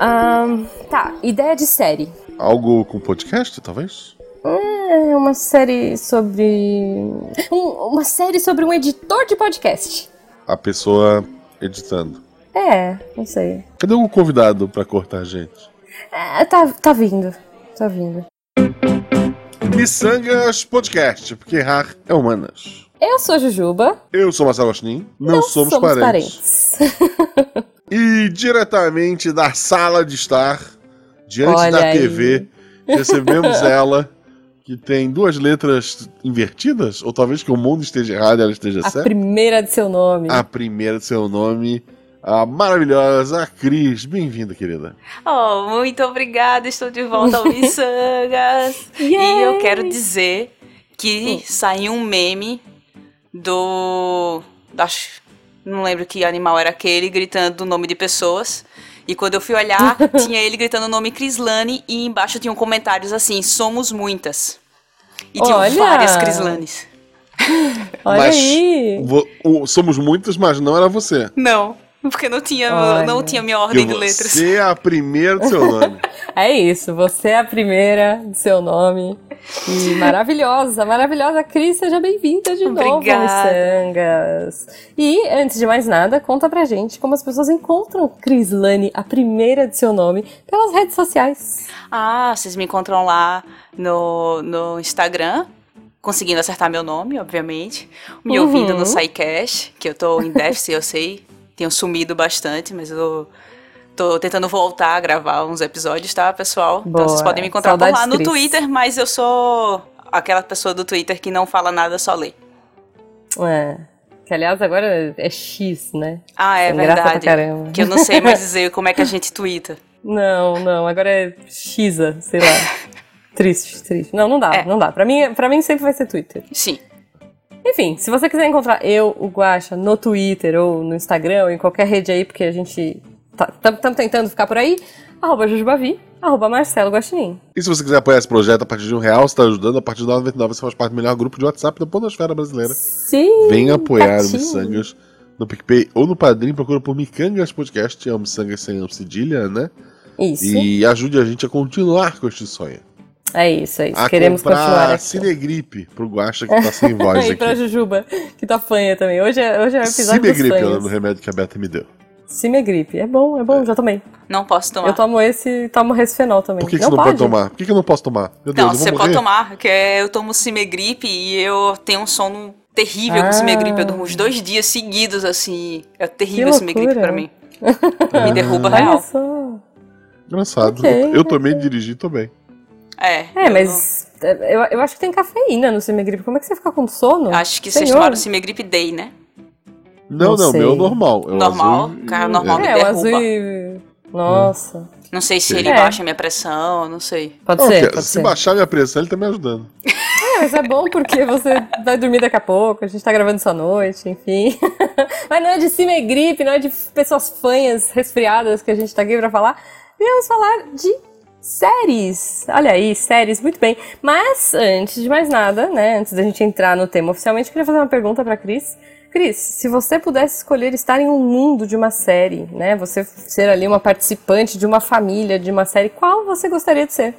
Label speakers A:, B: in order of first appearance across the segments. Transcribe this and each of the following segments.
A: Ahn, tá, ideia de série.
B: Algo com podcast, talvez?
A: É uma série sobre. um- uma série sobre um editor de podcast.
B: A pessoa editando.
A: É, não sei.
B: Cadê o convidado pra cortar a gente?
A: É, tá, tá vindo. Tá vindo.
B: Missangas Podcast, porque errar é humanas.
A: Eu sou a Jujuba.
B: Eu sou Marcelo Agostinho, não, somos, parentes.
A: parentes.
B: E diretamente da sala de estar, diante
A: Olha
B: da
A: aí.
B: TV, recebemos ela, que tem duas letras invertidas, ou talvez que o mundo esteja errado e ela esteja
A: A
B: certa.
A: primeira de seu nome.
B: A primeira de seu nome, a maravilhosa Cris. Bem-vinda, querida.
C: Oh, muito obrigada, estou de volta ao Missangas. e eu quero dizer que saiu um meme do. Acho, não lembro que animal era aquele, gritando o nome de pessoas. E quando eu fui olhar, tinha ele gritando o nome Crislane e embaixo tinham comentários assim: somos muitas. E tinham
A: Olha!
C: várias Crislanes.
A: Olha
B: Mas
A: aí.
B: o- somos muitos, mas não era você.
C: Não, porque não tinha,
A: Olha.
C: não tinha minha ordem
B: E
C: de letras.
B: Você é a primeira do seu nome.
A: É isso, você é a primeira do seu nome. E maravilhosa, maravilhosa Cris, seja bem-vinda de novo ao
C: Obrigada.
A: Missangas. E, antes de mais nada, conta pra gente como as pessoas encontram Cris Lane, a primeira de seu nome, pelas redes sociais.
C: Ah, vocês me encontram lá no, no Instagram, conseguindo acertar meu nome, obviamente. Me
A: Uhum.
C: ouvindo no SciCash, que eu tô em déficit, eu sei. Tenho sumido bastante, mas eu tô tentando voltar a gravar uns episódios, tá, pessoal?
A: Boa.
C: Então vocês podem me encontrar por
A: Saudades,
C: lá no
A: Cris.
C: Twitter, mas eu sou aquela pessoa do Twitter que não fala nada, só lê.
A: É. Que, aliás, agora é X, né?
C: Ah, é
A: Sem
C: verdade. Que eu não sei mais dizer como é que a gente twitta.
A: Não, não, agora é Xa, sei lá. triste, triste. Não, não dá,
C: É.
A: não dá. Pra mim, pra mim sempre vai ser Twitter.
C: Sim.
A: Enfim, se você quiser encontrar eu, o Guaxa, no Twitter ou no Instagram ou em qualquer rede aí, porque a gente estamos tentando ficar por aí, arroba Jujubavi, arroba Marcelo Guaxinim.
B: E se você quiser apoiar esse projeto a partir de um real, você está ajudando. A partir de 9,99 você faz parte do melhor grupo de WhatsApp da Podosfera Brasileira.
A: Sim!
B: Venha apoiar o. Missangas no PicPay ou no Padrim. Procura por Micangas Podcast. É o Missangas sem cedilha, né?
A: Isso,
B: E ajude a gente a continuar com este sonho.
A: é isso, é isso.
B: A
A: Queremos continuar aqui.
B: Cinegripe pro Guaxa que tá sem voz
A: e pra
B: aqui.
A: Jujuba, que tá fanha também. Hoje é, hoje é o episódio dos
B: Cimegripe é o nome do
A: fanhas.
B: remédio que a Beta me deu.
A: Cimegripe. É bom, é bom, já tomei.
C: Não posso tomar.
A: Eu tomo esse e tomo resfenol também.
B: Por que, que você não pode tomar? Por que, que eu não posso tomar? Meu Deus,
C: Não, você
B: morrer.
C: pode tomar, porque eu tomo Cimegripe e eu tenho um sono terrível
A: Ah.
C: com Cimegripe. Eu durmo uns dois dias seguidos, assim. É terrível Cimegripe pra mim. Me derruba
A: Olha
C: real.
A: só.
B: Engraçado.
A: Ok,
B: eu tomei e dirigi, tô bem.
C: É,
A: É,
C: eu
A: mas eu, eu acho que tem cafeína no Cimegripe. Como é que você fica com sono?
C: não- Acho que vocês
A: Senhor.
C: tomaram Cimegripe Day, né?
B: Não,
A: Não
B: não, meu é normal. É o
C: Normal?
B: azul e-
C: Cara, normal.
B: é.
C: me
A: É, o
C: derruba.
A: azul e... Nossa.
C: Não sei se
B: Sim.
C: ele
A: É.
C: baixa a minha pressão, não sei.
A: Pode
B: Não,
A: ser, pode
B: se
A: ser.
B: baixar minha pressão, ele tá me ajudando.
A: É, mas é bom porque você vai dormir daqui a pouco, a gente tá gravando isso à noite, enfim. mas não é de Cimegripe, não é de pessoas fanhas resfriadas que a gente tá aqui pra falar. Viemos falar de séries. Olha aí, séries, muito bem. Mas, antes de mais nada, né, antes da gente entrar no tema oficialmente, eu queria fazer uma pergunta pra Cris. Cris, se você pudesse escolher estar em um mundo de uma série, né, você ser ali uma participante de uma família, de uma série, qual você gostaria de ser?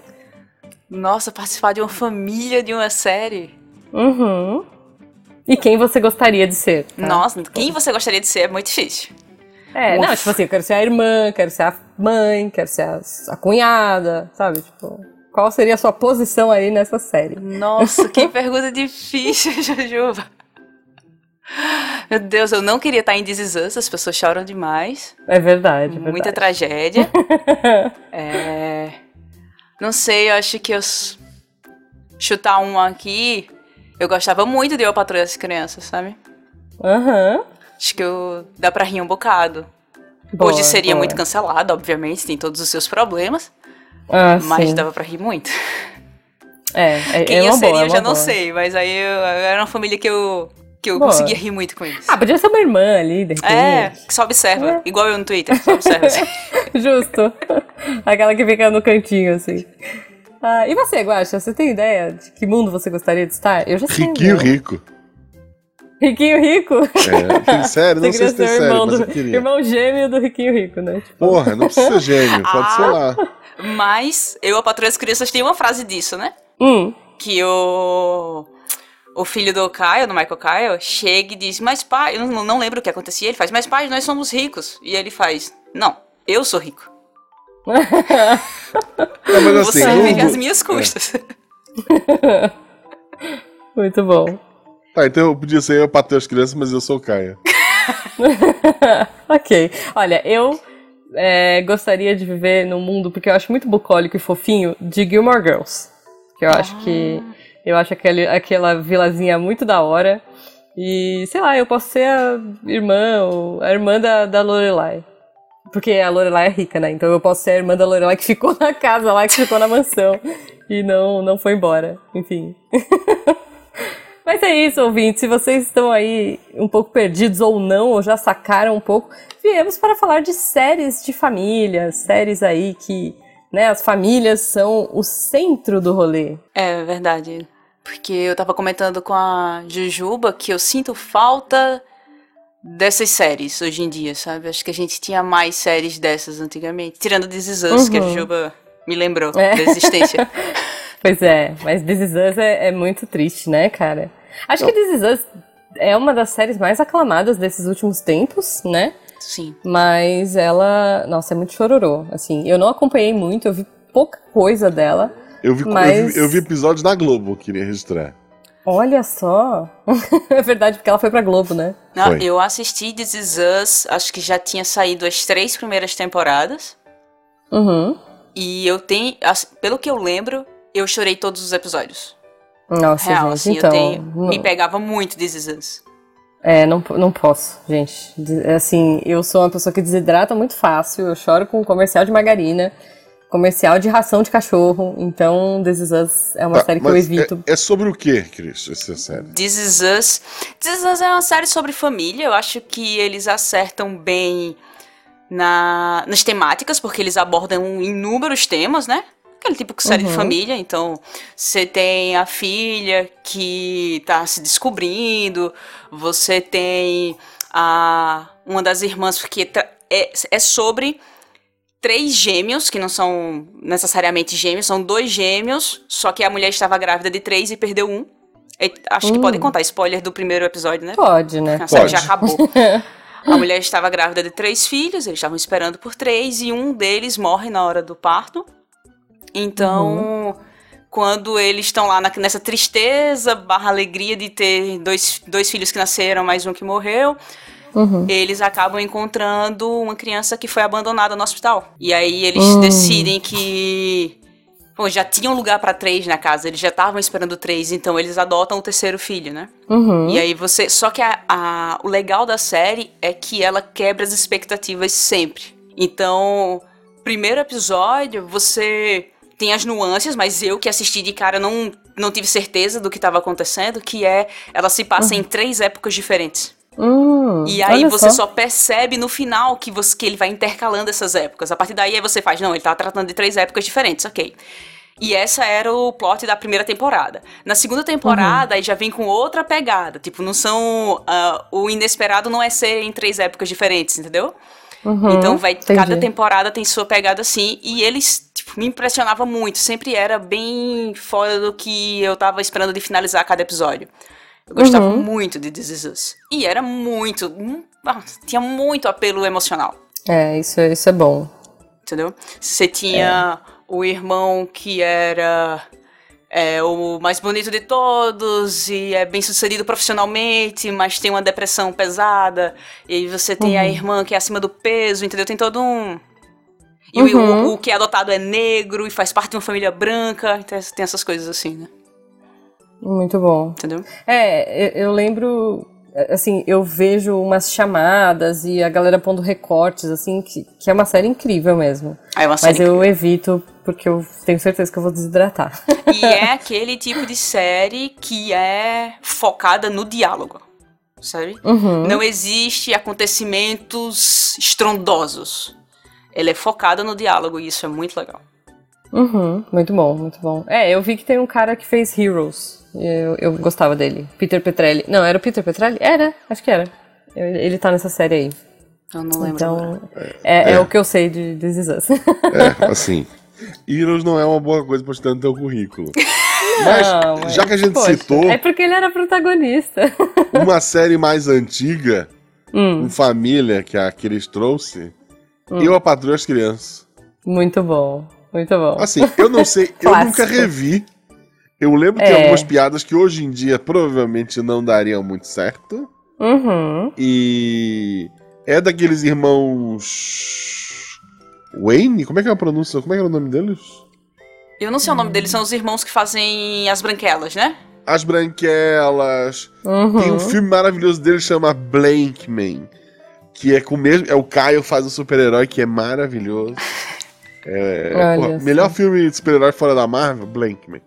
C: Nossa, participar de uma família de uma série.
A: Uhum. E quem você gostaria de ser? tá?
C: Nossa, quem você gostaria de ser é muito difícil.
A: É,
C: Ufa.
A: não, tipo assim, eu quero ser a irmã, quero ser a mãe, quero ser a, a cunhada, sabe? Tipo, qual seria a sua posição aí nessa série?
C: Nossa, que pergunta difícil, Jujuba. Meu Deus, eu não queria estar em This Is Us, as pessoas choram demais.
A: É verdade, é
C: Muita
A: verdade.
C: tragédia. É, Não sei, eu acho que eu chutar uma aqui. Eu gostava muito de Eu Patrulho as Crianças, sabe?
A: Aham.
C: Acho que eu... dá pra rir um bocado.
A: Boa,
C: Hoje seria
A: boa.
C: muito cancelado, obviamente, tem todos os seus problemas,
A: Ah,
C: mas
A: sim.
C: dava pra rir muito.
A: É, é,
C: Quem
A: é
C: eu seria
A: boa, é
C: eu já não sei, mas aí eu, era uma família que eu, que eu
A: Boa.
C: conseguia rir muito com eles.
A: Ah, podia ser uma irmã ali, de repente.
C: É, que só observa.
A: É.
C: Igual eu no Twitter, só observa. assim.
A: Justo. Aquela que fica no cantinho, assim. Ah, e você, Guaxa, você tem ideia de que mundo você gostaria de estar? Eu já sei.
B: Riquinho
A: né?
B: rico.
A: Riquinho Rico?
B: É, tem série? Não sei se tem
A: queria ser o
B: série,
A: irmão,
B: mas eu
A: do,
B: queria.
A: irmão gêmeo do Riquinho Rico, né? Tipo,
B: Porra, não precisa ser gêmeo, pode ser
C: Ah.
B: lá.
C: Mas eu, a Patrulha das Crianças, tem uma frase disso, né?
A: hum,
C: Que o. O filho do Kyle, do Michael Kyle, chega e diz: Mas pai, eu não, não lembro o que acontecia. Ele faz: Mas pai, nós somos ricos. E ele faz: Não, eu sou rico.
B: É, mas assim,
C: Você
B: não-
C: vive às minhas custas.
A: muito bom.
B: Tá, então eu podia ser eu pra ter as crianças, mas eu sou o Caia.
A: ok. Olha, eu é, gostaria de viver num mundo, porque eu acho muito bucólico e fofinho, de Gilmore Girls. Que eu acho que. Eu acho aquele, aquela vilazinha muito da hora. E, sei lá, eu posso ser a irmã, ou a irmã da, da Lorelai. Porque a Lorelai é rica, né? Então eu posso ser a irmã da Lorelai que ficou na casa lá, que ficou na mansão. E não, não foi embora. Enfim. Mas é isso, ouvintes. Se vocês estão aí um pouco perdidos ou não, ou já sacaram um pouco, viemos para falar de séries de família, séries aí que, né, as famílias são o centro do rolê.
C: É verdade. Porque eu tava comentando com a Jujuba que eu sinto falta dessas séries hoje em dia, sabe? Acho que a gente tinha mais séries dessas antigamente. Tirando This Is Us, que a
A: Uhum.
C: Jujuba me lembrou
A: É.
C: da existência.
A: Pois é, mas This Is Us é, é muito triste, né, cara? Acho que This Is Us é uma das séries mais aclamadas desses últimos tempos, né?
C: Sim.
A: Mas ela, nossa, é muito chororô. Assim, eu não acompanhei muito, eu vi pouca coisa dela.
B: Eu vi, eu,
A: Mas-
B: vi, eu vi episódios na Globo, eu queria registrar.
A: Olha só. é verdade, porque ela foi pra Globo, né?
C: Não,
B: Foi.
C: eu assisti This Is Us, acho que já tinha saído as três primeiras temporadas.
A: Uhum.
C: E eu tenho, pelo que eu lembro, eu chorei todos os episódios.
A: Nossa,
C: Real,
A: gente,
C: assim,
A: então.
C: eu tenho.
A: não-
C: Me pegava muito This Is Us.
A: É, não, não posso, gente. Assim, eu sou uma pessoa que desidrata muito fácil. Eu choro com comercial de margarina, comercial de ração de cachorro. Então, This Is Us é uma
B: Tá,
A: série que eu
B: mas
A: evito.
B: É, é sobre o que, Cris, essa série?
C: This Is Us. This Is Us é uma série sobre família. Eu acho que eles acertam bem na, nas temáticas, porque eles abordam inúmeros temas, né? Aquele tipo de série de família. Então, você tem a filha que tá se descobrindo, você tem a uma das irmãs que tra- é, é sobre três gêmeos, que não são necessariamente gêmeos, são dois gêmeos, só que a mulher estava grávida de três e perdeu um. E acho que
A: Hum.
C: pode contar spoiler do primeiro episódio, né?
A: Pode, né?
C: A série
B: Pode.
C: já acabou. A mulher estava grávida de três filhos, eles estavam esperando por três, e um deles morre na hora do parto. Então, quando eles estão lá na- nessa tristeza barra alegria de ter dois, dois filhos que nasceram, mais um que morreu,
A: Uhum.
C: eles acabam encontrando uma criança que foi abandonada no hospital. E aí eles
A: Hum.
C: decidem que. Bom, já tinham lugar para três na casa, eles já estavam esperando três, então eles adotam o terceiro filho, né?
A: Uhum.
C: E aí você. Só que a, a- o legal da série é que ela quebra as expectativas sempre. Então, primeiro episódio, você tem as nuances, mas eu que assisti de cara não, não tive certeza do que estava acontecendo, que é ela se passa em três épocas diferentes.
A: Hum,
C: E aí você só. percebe no final que, você, que ele vai intercalando essas épocas. A partir daí aí você faz, não, ele tá tratando de três épocas diferentes, ok. E essa era o plot da primeira temporada. Na segunda temporada, aí já vem com outra pegada. Tipo, não são. ah, o inesperado não é ser em três épocas diferentes, entendeu?
A: Uhum,
C: Então vai,
A: entendi.
C: cada temporada tem sua pegada assim. E eles, tipo, me impressionava muito. Sempre era bem fora do que eu tava esperando de finalizar cada episódio. Eu gostava
A: Uhum.
C: muito de This Is Us. E era muito. hum, ah, tinha muito apelo emocional.
A: É, isso, isso é bom.
C: Entendeu? Você tinha o irmão que era é, o mais bonito de todos e é bem sucedido profissionalmente, mas tem uma depressão pesada. E você tem a irmã que é acima do peso, entendeu? Tem todo um. E o-
A: Uhum.
C: o, o que é adotado é negro e faz parte de uma família branca. Então tem essas coisas assim, né?
A: Muito bom.
C: Entendeu?
A: É, eu, lembro, assim, eu vejo umas chamadas e a galera pondo recortes, assim, que, que é uma série incrível mesmo.
C: Aí é uma
A: Mas
C: série
A: eu evito porque eu tenho certeza que eu vou desidratar.
C: E é aquele tipo de série que é focada no diálogo, sabe?
A: Uhum.
C: Não existe acontecimentos estrondosos. Ela é focada no diálogo e isso é muito legal.
A: Uhum, muito bom, muito bom. É, eu vi que tem um cara que fez Heroes. Eu, eu gostava dele. Peter Petrelli. Não, era o Peter Petrelli? Era, acho que era. Ele tá nessa série aí.
C: Eu não lembro.
A: Então, é, é. é, o que eu sei de This Is Us.
B: É, assim. Heroes não é uma boa coisa pra estar no teu currículo. Mas, não, já que a gente poxa, citou.
A: É porque ele era protagonista.
B: Uma série mais antiga, hum. com família, que é a que eles trouxe, hum. eu a Patrulha as Crianças.
A: Muito bom, muito bom.
B: Assim, eu não sei, eu nunca revi. Eu lembro que é. tem algumas piadas que hoje em dia provavelmente não dariam muito certo.
A: Uhum.
B: E é daqueles irmãos. Wayne? Como é que é a pronúncia? Como é que é o nome deles?
C: Eu não sei o nome deles, são os irmãos que fazem as branquelas, né?
B: As branquelas. Uhum. Tem um filme maravilhoso deles chama Blankman. Que é com o mesmo. É o Caio faz um super-herói que é maravilhoso. É, porra, melhor filme de super-herói fora da Marvel, Blankman.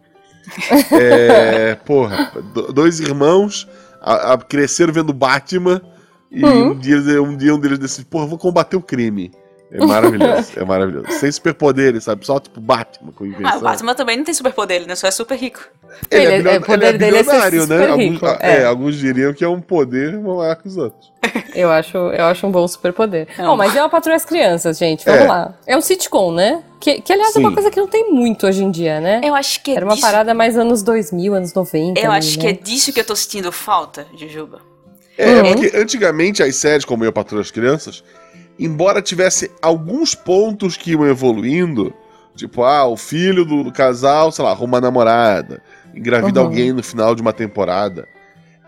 B: É, porra, dois irmãos a, a, cresceram vendo Batman e uhum. um, dia, um dia um deles decide, porra, vou combater o crime. É maravilhoso, é maravilhoso. Sem superpoderes, sabe? Só tipo Batman com invenção. Ah,
C: o Batman também não tem superpoder, né? Só é super rico.
B: Ele, é ele é, é, ele é bilionário, né? Alguns, é. é. alguns diriam que é um poder maior que os outros.
A: Eu acho, eu acho um bom superpoder. Bom, mas é uma patrulha as crianças, gente. Vamos é. lá. É um sitcom, né? Que, que aliás, Sim. é uma coisa que não tem muito hoje em dia, né?
C: Eu acho que é
A: Era uma disso... parada mais anos 2000, anos 90.
C: Eu ali, acho né? que é disso que eu tô sentindo falta, Jujuba.
B: É, uhum. porque antigamente as séries, como Eu Patrulho as Crianças, embora tivesse alguns pontos que iam evoluindo, tipo, ah, o filho do, casal, sei lá, arruma uma namorada, engravida uhum. alguém no final de uma temporada.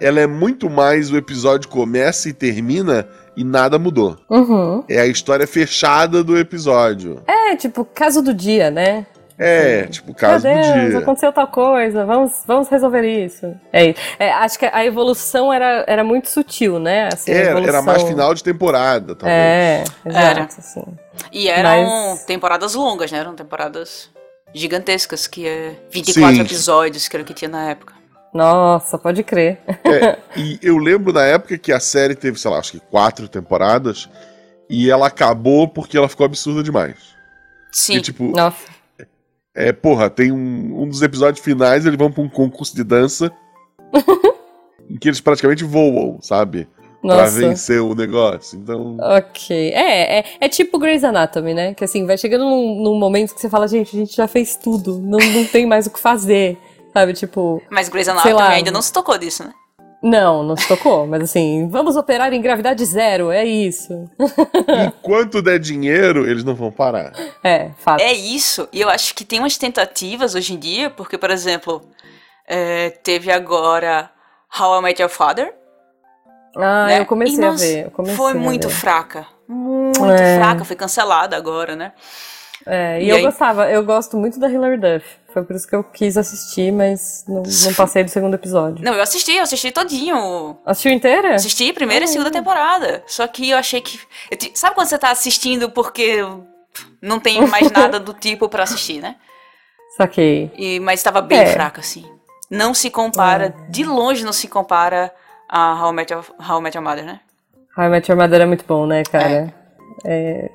B: Ela é muito mais o episódio começa e termina e nada mudou.
A: Uhum.
B: É a história fechada do episódio.
A: É, tipo, caso do dia, né?
B: É, tipo, caso
A: Meu Deus,
B: do dia.
A: aconteceu tal coisa, vamos, vamos resolver isso. É, é, acho que a evolução era, era muito sutil, né?
B: Assim, era, evolução... era mais final de temporada, talvez.
A: É, exato, era. Assim.
C: E eram Mas... temporadas longas, né? Eram temporadas gigantescas, que é 24 Sim. episódios, que era o que tinha na época.
A: Nossa, pode crer.
B: É, e eu lembro na época que a série teve, sei lá, acho que quatro temporadas, e ela acabou porque ela ficou absurda demais.
C: Sim. E,
B: tipo, Nossa é, porra, tem um, um dos episódios finais, eles vão pra um concurso de dança. em que eles praticamente voam, sabe? Nossa. Pra vencer o negócio. Então.
A: Ok. É, é, é tipo Grey's Anatomy, né? Que assim, vai chegando num, num, momento que você fala, gente, a gente já fez tudo. Não, não tem mais o que fazer. Sabe, tipo.
C: Mas Grey's Anatomy ainda não se tocou disso, né?
A: Não, não se tocou, mas assim, vamos operar em gravidade zero, é isso.
B: Enquanto der dinheiro, eles não vão parar.
A: É, fato.
C: É isso, e eu acho que tem umas tentativas hoje em dia, porque, por exemplo, é, teve agora How I Met Your Father.
A: Ah, né? eu comecei a ver. Comecei
C: foi muito
A: ver.
C: fraca. Muito é. fraca, foi cancelada agora, né?
A: É, e, e eu aí... gostava, eu gosto muito da Hilary Duff. Foi por isso que eu quis assistir, mas não, não, passei do segundo episódio.
C: Não, eu assisti, eu assisti todinho.
A: Assistiu inteira?
C: Assisti primeira e segunda temporada. Só que eu achei que. Eu, sabe quando você tá assistindo porque não tem mais nada do tipo para assistir, né?
A: Saquei.
C: E, mas estava bem é. fraca, assim. Não se compara, é. de longe não se compara a How I Met Your, How I Met Your Mother, né?
A: How I Met Your Mother é muito bom, né, cara? É. é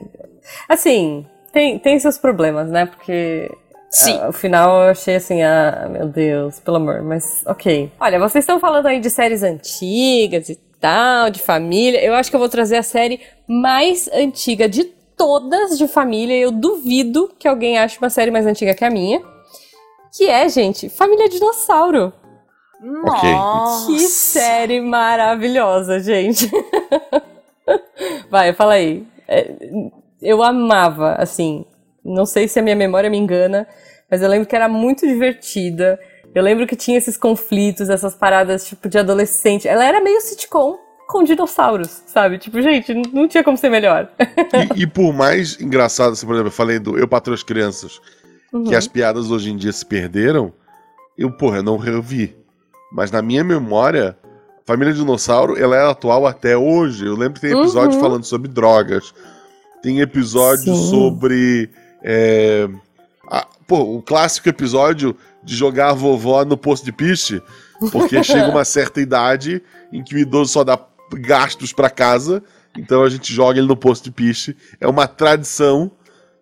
A: assim, tem, tem seus problemas, né? Porque
C: Sim.
A: Uh, o final eu achei assim, ah, meu Deus, pelo amor, mas ok. Olha, vocês estão falando aí de séries antigas e tal, de família. Eu acho que eu vou trazer a série mais antiga de todas de família. Eu duvido que alguém ache uma série mais antiga que a minha. Que é, gente, Família Dinossauro.
C: Nossa!
A: Que série maravilhosa, gente. Vai, fala aí. É, eu amava, assim. Não sei se a minha memória me engana, mas eu lembro que era muito divertida. Eu lembro que tinha esses conflitos, essas paradas tipo de adolescente. Ela era meio sitcom com dinossauros, sabe? Tipo, gente, não tinha como ser melhor.
B: E, e por mais engraçado, assim, por exemplo, eu falei do Eu Patrulho as Crianças, uhum. que as piadas hoje em dia se perderam, eu, porra, não revi. Mas na minha memória, Família Dinossauro, ela é atual até hoje. Eu lembro que tem episódio uhum. falando sobre drogas. Tem episódio Sim. sobre. É, a, pô, o clássico episódio de jogar a vovó no posto de piche, porque chega uma certa idade em que o idoso só dá gastos para casa, então a gente joga ele no posto de piche. É uma tradição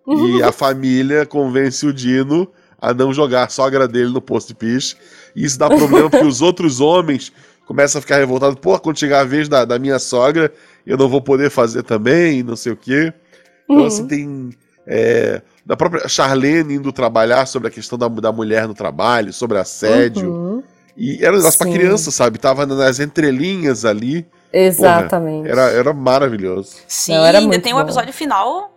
B: E a família convence o Dino a não jogar a sogra dele no posto de piche. E isso dá problema porque os outros homens começam a ficar revoltados. Pô, quando chegar a vez da, da minha sogra, eu não vou poder fazer também, não sei o quê. Então, uhum. assim, tem. É, da própria Charlene indo trabalhar sobre a questão da, da mulher no trabalho, sobre assédio. Uhum. E era um negócio pra criança, sabe? Tava nas entrelinhas ali.
A: Exatamente.
B: Porra, era, era maravilhoso.
C: Sim, Não, era ainda tem um episódio final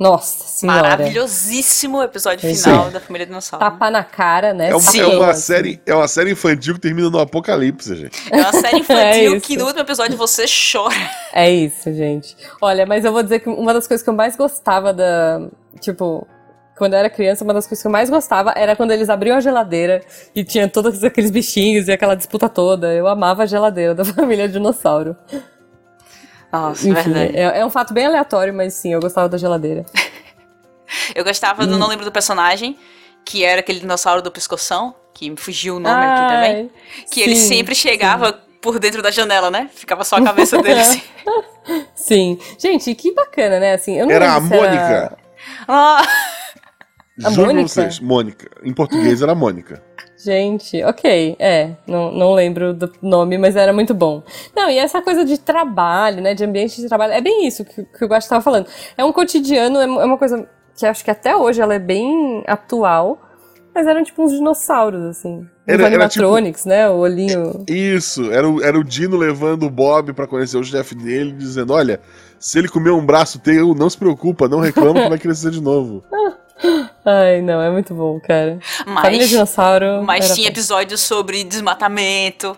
A: nossa senhora.
C: Maravilhosíssimo episódio é final Sim. da Família Dinossauro.
A: Tapa na cara, né?
B: É uma, é uma série, é uma série infantil que termina no apocalipse, gente.
C: É uma série infantil é que no último episódio você chora.
A: É isso, gente. Olha, mas eu vou dizer que uma das coisas que eu mais gostava da. Tipo, quando eu era criança, uma das coisas que eu mais gostava era quando eles abriam a geladeira e tinha todos aqueles bichinhos e aquela disputa toda. Eu amava a geladeira da família dinossauro.
C: Nossa, Enfim, verdade.
A: É, é, um fato bem aleatório, mas sim, eu gostava da geladeira.
C: eu gostava, hum. não lembro do personagem, que era aquele dinossauro do pescoção, que me fugiu o nome Ai, aqui também. Que sim, ele sempre chegava sim. por dentro da janela, né? Ficava só a cabeça dele assim.
A: Sim. Gente, que bacana, né? Assim,
B: era a Mônica. Era...
C: Ah.
A: A Juro Mônica? vocês,
B: Mônica. Em português era Mônica.
A: Gente, ok, é, não, não lembro do nome, mas era muito bom. Não, e essa coisa de trabalho, né, de ambiente de trabalho, é bem isso que, que o Guacho estava falando. É um cotidiano, é, é uma coisa que acho que até hoje ela é bem atual, mas eram tipo uns dinossauros, assim. Era, animatronics, era, tipo, né, o olhinho...
B: Isso, era o, era o Dino levando o Bob para conhecer o chefe dele, dizendo, olha, se ele comer um braço teu, não se preocupa, não reclama que vai crescer de novo.
A: Ai, não, é muito bom, cara. Mas, Família Dinossauro.
C: Mas tinha bom. episódios sobre desmatamento,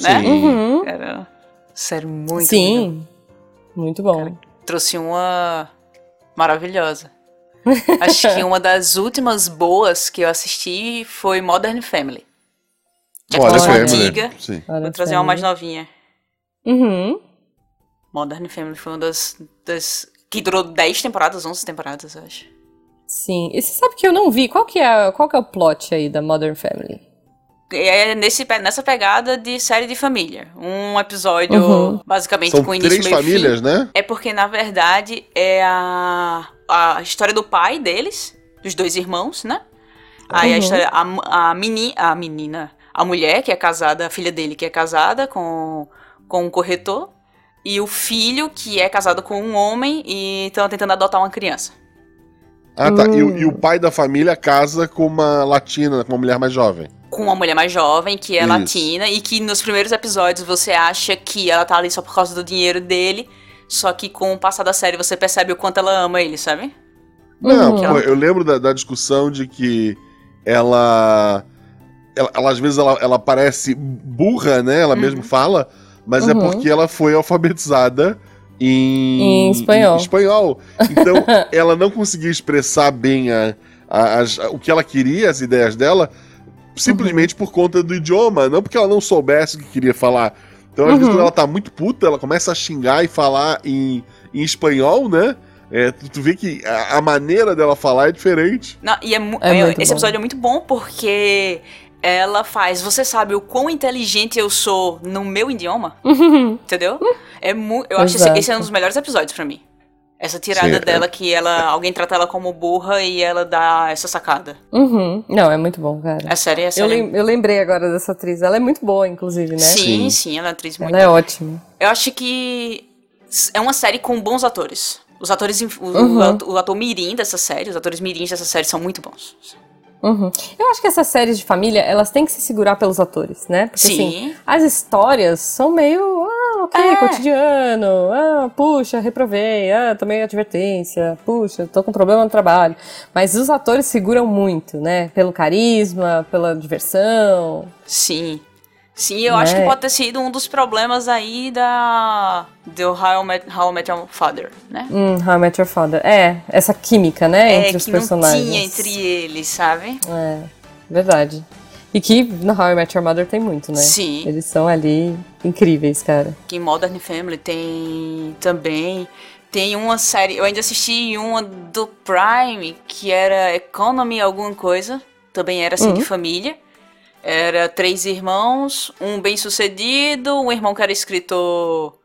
C: né?
A: Sim. Uhum.
C: Era sério muito
A: Sim. Muito bom. Cara,
C: trouxe uma maravilhosa. Acho que uma das últimas boas que eu assisti foi Modern Family. Já que
B: Modern
C: uma antiga, Sim. vou trazer uma mais novinha.
A: Uhum.
C: Modern Family foi uma das, das que durou 10 temporadas, 11 temporadas, eu acho.
A: Sim. E você sabe que eu não vi. Qual que é, qual que é o plot aí da Modern Family?
C: É nesse, nessa pegada de série de família. Um episódio, uhum. basicamente,
B: São
C: com início
B: três famílias,
C: fim.
B: né?
C: É porque, na verdade, é a, a história do pai deles, dos dois irmãos, né? Aí uhum. a história. A, a, meni, a menina, a mulher que é casada, a filha dele que é casada com, com um corretor. E o filho que é casado com um homem e estão tentando adotar uma criança.
B: Ah, tá. Hum. E, e, o pai da família casa com uma latina, com uma mulher mais jovem.
C: Com uma mulher mais jovem, que é Isso. latina, e que nos primeiros episódios você acha que ela tá ali só por causa do dinheiro dele, só que com o passar da série você percebe o quanto ela ama ele, sabe?
B: Não, uhum. pô, eu lembro da, da, discussão de que ela, ela, ela às vezes ela, ela, parece burra, né? Ela uhum. mesmo fala, mas é uhum. é porque ela foi alfabetizada em,
A: em espanhol.
B: Em espanhol. Então, ela não conseguia expressar bem a, a, a, o que ela queria, as ideias dela, simplesmente uhum. por conta do idioma, não porque ela não soubesse o que queria falar. Então, às uhum. vezes, quando ela tá muito puta, ela começa a xingar e falar em, em espanhol, né? É, tu, tu, vê que a, a, maneira dela falar é diferente.
C: Não, e é, é, esse bom. episódio é muito bom porque ela faz. Você sabe o quão inteligente eu sou no meu idioma?
A: Uhum.
C: Entendeu? É mu eu acho esse, esse é um dos melhores episódios para mim. Essa tirada Sim, é. dela é. que ela alguém trata ela como burra e ela dá essa sacada.
A: Uhum. Não, é muito bom, cara.
C: É sério, é sério.
A: Eu, lem eu lembrei agora dessa atriz. Ela é muito boa, inclusive, né?
C: Sim, sim, sim ela é atriz muito
A: Ela é ótima.
C: Eu acho que é uma série com bons atores. Os atores, o, uhum. o, ator mirim dessa série, os atores mirins dessa série são muito bons.
A: Uhum. Eu acho que essas séries de família, elas têm que se segurar pelos atores, né? Porque,
C: Sim.
A: Assim, as histórias são meio, ah, ok, é. cotidiano, ah, puxa, reprovei, ah, tomei advertência, puxa, tô com problema no trabalho. Mas os atores seguram muito, né? Pelo carisma, pela diversão.
C: Sim. Sim, eu né? acho que pode ter sido um dos problemas aí da do How I Met, How I Met Your Father, né?
A: Hum, How I Met Your Father. É, essa química, né, é, entre os personagens.
C: Não tinha entre eles, sabe?
A: É, verdade. E que no How I Met Your Mother tem muito, né?
C: Sim.
A: Eles são ali incríveis, cara.
C: Que em Modern Family tem também tem uma série, eu ainda assisti uma do Prime que era Economy alguma coisa, também era assim uhum. de família. Era três irmãos, um bem-sucedido, um irmão que era escritor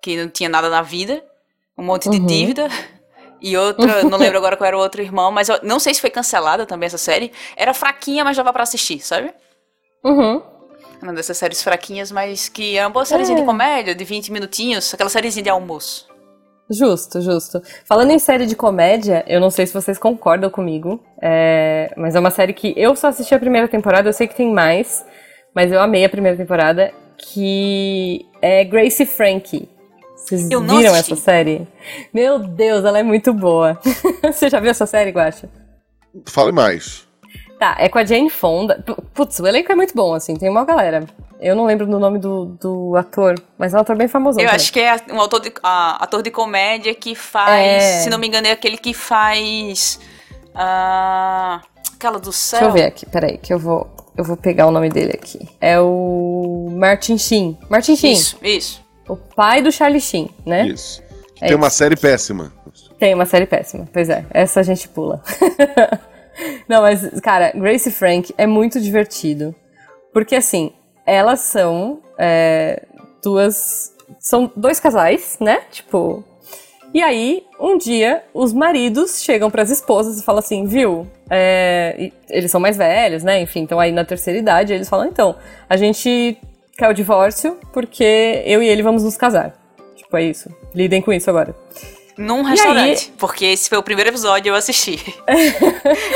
C: que não tinha nada na vida, um monte de uhum. dívida, E outra, não lembro agora qual era o outro irmão, mas eu não sei se foi cancelada também essa série. Era fraquinha, mas dava para assistir, sabe?
A: Uhum.
C: Uma dessas séries fraquinhas, mas que era uma boa sériezinha é. de comédia, de 20 minutinhos, aquela sériezinha de almoço.
A: Justo, justo. Falando em série de comédia, eu não sei se vocês concordam comigo, é... mas é uma série que eu só assisti a primeira temporada, eu sei que tem mais, mas eu amei a primeira temporada, que é Gracie Frankie. Vocês eu viram essa série? Meu Deus, ela é muito boa. Você já viu essa série, Guacha?
B: Fale mais.
A: Tá, é com a Jane Fonda. Putz, o elenco é muito bom, assim, tem uma galera. Eu não lembro do nome do, do ator, mas é um ator bem famoso.
C: Eu também. acho que é um autor de, a, ator de comédia que faz, é... se não me engano, é aquele que faz. Uh, aquela do céu.
A: Deixa eu ver aqui, peraí, que eu vou, eu vou pegar o nome dele aqui. É o Martin Sheen. Martin Sheen.
C: Isso, isso.
A: O pai do Charlie Sheen, né?
B: Isso. É tem isso. uma série péssima.
A: Tem uma série péssima, pois é. Essa a gente pula. Não, mas, cara, Grace e Frank é muito divertido. Porque, assim, elas são é, duas. São dois casais, né? Tipo. E aí, um dia, os maridos chegam para as esposas e falam assim, viu? É, eles são mais velhos, né? Enfim, então aí na terceira idade, eles falam, então, a gente quer o divórcio porque eu e ele vamos nos casar. Tipo, é isso. Lidem com isso agora.
C: Num restaurante. Aí... Porque esse foi o primeiro episódio e eu assisti.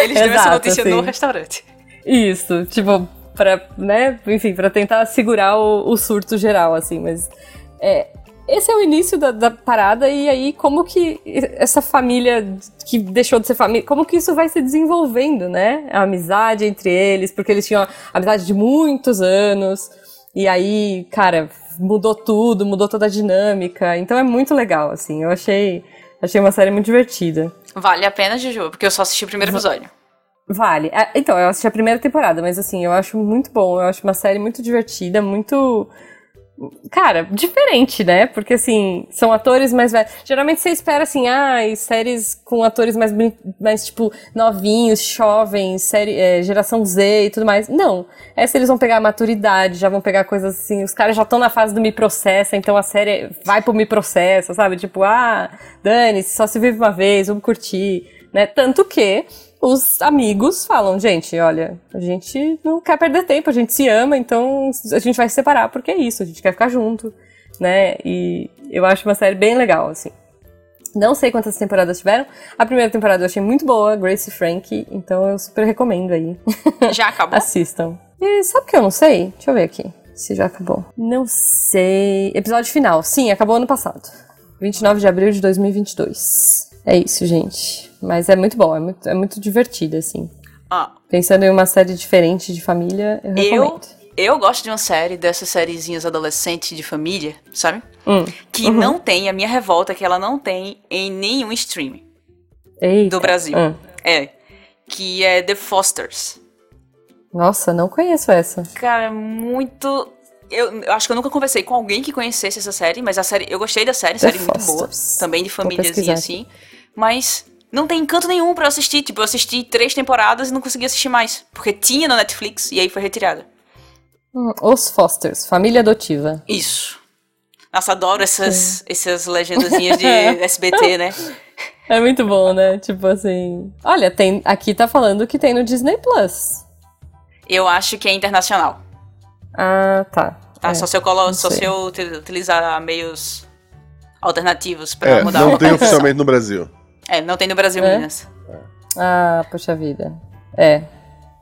C: Eles deram essa notícia assim. no restaurante.
A: Isso, tipo, pra, né, enfim, pra tentar segurar o, o surto geral, assim, mas. É, esse é o início da, da, parada, e aí como que essa família que deixou de ser família, como que isso vai se desenvolvendo, né? A amizade entre eles, porque eles tinham amizade de muitos anos, e aí, cara, mudou tudo, mudou toda a dinâmica. Então é muito legal, assim. Eu achei, achei uma série muito divertida.
C: Vale a pena, Juju, porque eu só assisti o primeiro episódio.
A: Vale. É, então, eu assisti a primeira temporada, mas assim, eu acho muito bom. Eu acho uma série muito divertida, muito cara, diferente, né? Porque, assim, são atores mais velhos. Geralmente você espera, assim, ah, séries com atores mais, mais tipo, novinhos, jovens, série, é, geração Z e tudo mais. Não. Essa eles vão pegar a maturidade, já vão pegar coisas assim, os caras já estão na fase do me processa, então a série vai pro me processa, sabe? Tipo, ah, Dani, só se vive uma vez, vamos curtir, né? Tanto que os amigos falam, gente, olha, a gente não quer perder tempo, a gente se ama, então a gente vai se separar porque é isso, a gente quer ficar junto, né? E eu acho uma série bem legal, assim. Não sei quantas temporadas tiveram. A primeira temporada eu achei muito boa, Grace e Frank, então eu super recomendo aí.
C: Já acabou?
A: Assistam. E sabe o que eu não sei? Deixa eu ver aqui se já acabou. Não sei. Episódio final. Sim, acabou ano passado. 29 de abril de 2022. É isso, gente. Mas é muito bom, é muito, é muito divertido, assim. Ah. Pensando em uma série diferente de família, eu recomendo.
C: Eu, eu gosto de uma série, dessas sériezinhas adolescentes de família, sabe? Hum. Que uhum. não tem, a minha revolta é que ela não tem em nenhum streaming Eita. do Brasil. Hum. É. Que é The Fosters.
A: Nossa, não conheço essa.
C: Cara, muito eu, eu, acho que eu nunca conversei com alguém que conhecesse essa série, mas a série, eu gostei da série, The série Fosters. muito boa, também de famíliazinha assim, mas não tem encanto nenhum para assistir. Tipo, eu assisti três temporadas e não consegui assistir mais. Porque tinha na Netflix e aí foi retirada.
A: Hum, Os Fosters, família adotiva.
C: Isso. Nossa, adoro essas, é. essas legendazinhas de SBT, né?
A: É muito bom, né? Tipo assim. Olha, tem. Aqui tá falando que tem no Disney Plus.
C: Eu acho que é internacional.
A: Ah, tá.
C: Tá, é, só se eu, colo, só se eu utilizar meios alternativos pra
B: é,
C: mudar
B: Não tem oficialmente no Brasil.
C: É, não tem no Brasil, é? meninas.
A: Ah, poxa vida. É.